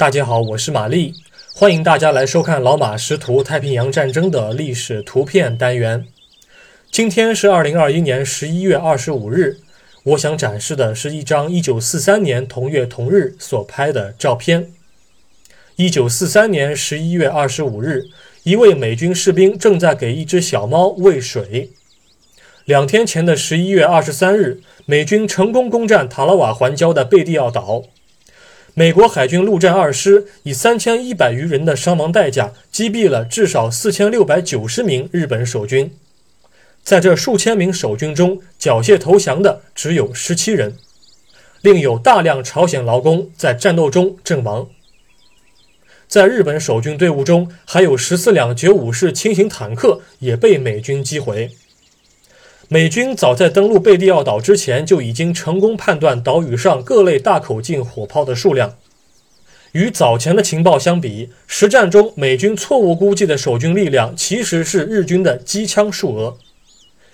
大家好，我是玛丽，欢迎大家来收看老马识图太平洋战争的历史图片单元。今天是二零二一年十一月二十五日，我想展示的是一张一九四三年同月同日所拍的照片。一九四三年十一月二十五日，一位美军士兵正在给一只小猫喂水。两天前的十一月二十三日，美军成功攻占塔拉瓦环礁的贝蒂奥岛。美国海军陆战二师以三千一百余人的伤亡代价，击毙了至少四千六百九十名日本守军。在这数千名守军中，缴械投降的只有十七人，另有大量朝鲜劳工在战斗中阵亡。在日本守军队伍中，还有十四辆九五式轻型坦克也被美军击毁。美军早在登陆贝蒂奥岛之前就已经成功判断岛屿上各类大口径火炮的数量。与早前的情报相比，实战中美军错误估计的守军力量其实是日军的机枪数额。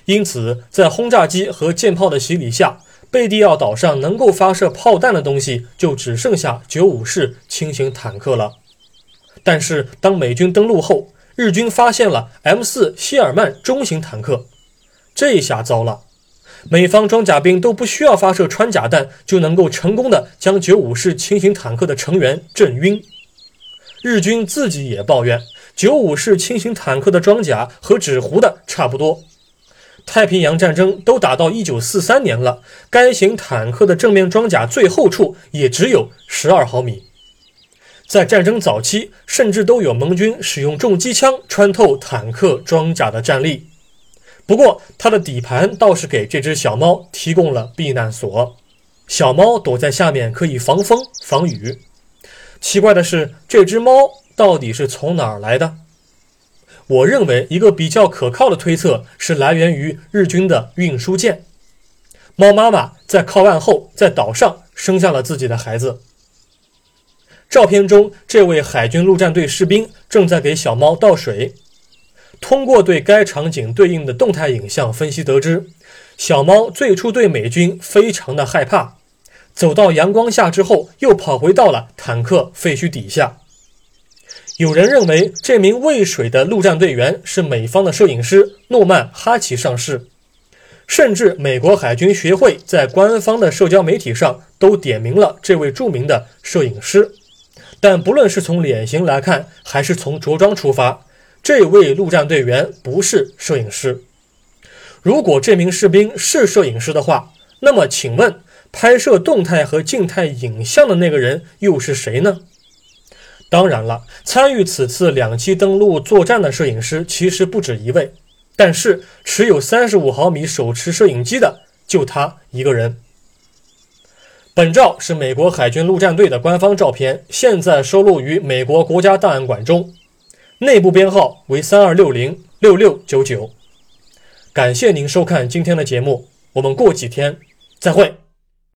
因此，在轰炸机和舰炮的洗礼下，贝蒂奥岛上能够发射炮弹的东西就只剩下九五式轻型坦克了。但是，当美军登陆后，日军发现了 M 四希尔曼中型坦克。这下糟了，美方装甲兵都不需要发射穿甲弹，就能够成功的将九五式轻型坦克的成员震晕。日军自己也抱怨，九五式轻型坦克的装甲和纸糊的差不多。太平洋战争都打到一九四三年了，该型坦克的正面装甲最厚处也只有十二毫米。在战争早期，甚至都有盟军使用重机枪穿透坦克装甲的战例。不过，它的底盘倒是给这只小猫提供了避难所，小猫躲在下面可以防风防雨。奇怪的是，这只猫到底是从哪儿来的？我认为一个比较可靠的推测是来源于日军的运输舰。猫妈妈在靠岸后，在岛上生下了自己的孩子。照片中，这位海军陆战队士兵正在给小猫倒水。通过对该场景对应的动态影像分析得知，小猫最初对美军非常的害怕，走到阳光下之后，又跑回到了坦克废墟底下。有人认为这名喂水的陆战队员是美方的摄影师诺曼哈奇上士，甚至美国海军学会在官方的社交媒体上都点名了这位著名的摄影师。但不论是从脸型来看，还是从着装出发。这位陆战队员不是摄影师。如果这名士兵是摄影师的话，那么请问拍摄动态和静态影像的那个人又是谁呢？当然了，参与此次两栖登陆作战的摄影师其实不止一位，但是持有三十五毫米手持摄影机的就他一个人。本照是美国海军陆战队的官方照片，现在收录于美国国家档案馆中。内部编号为三二六零六六九九，感谢您收看今天的节目，我们过几天再会。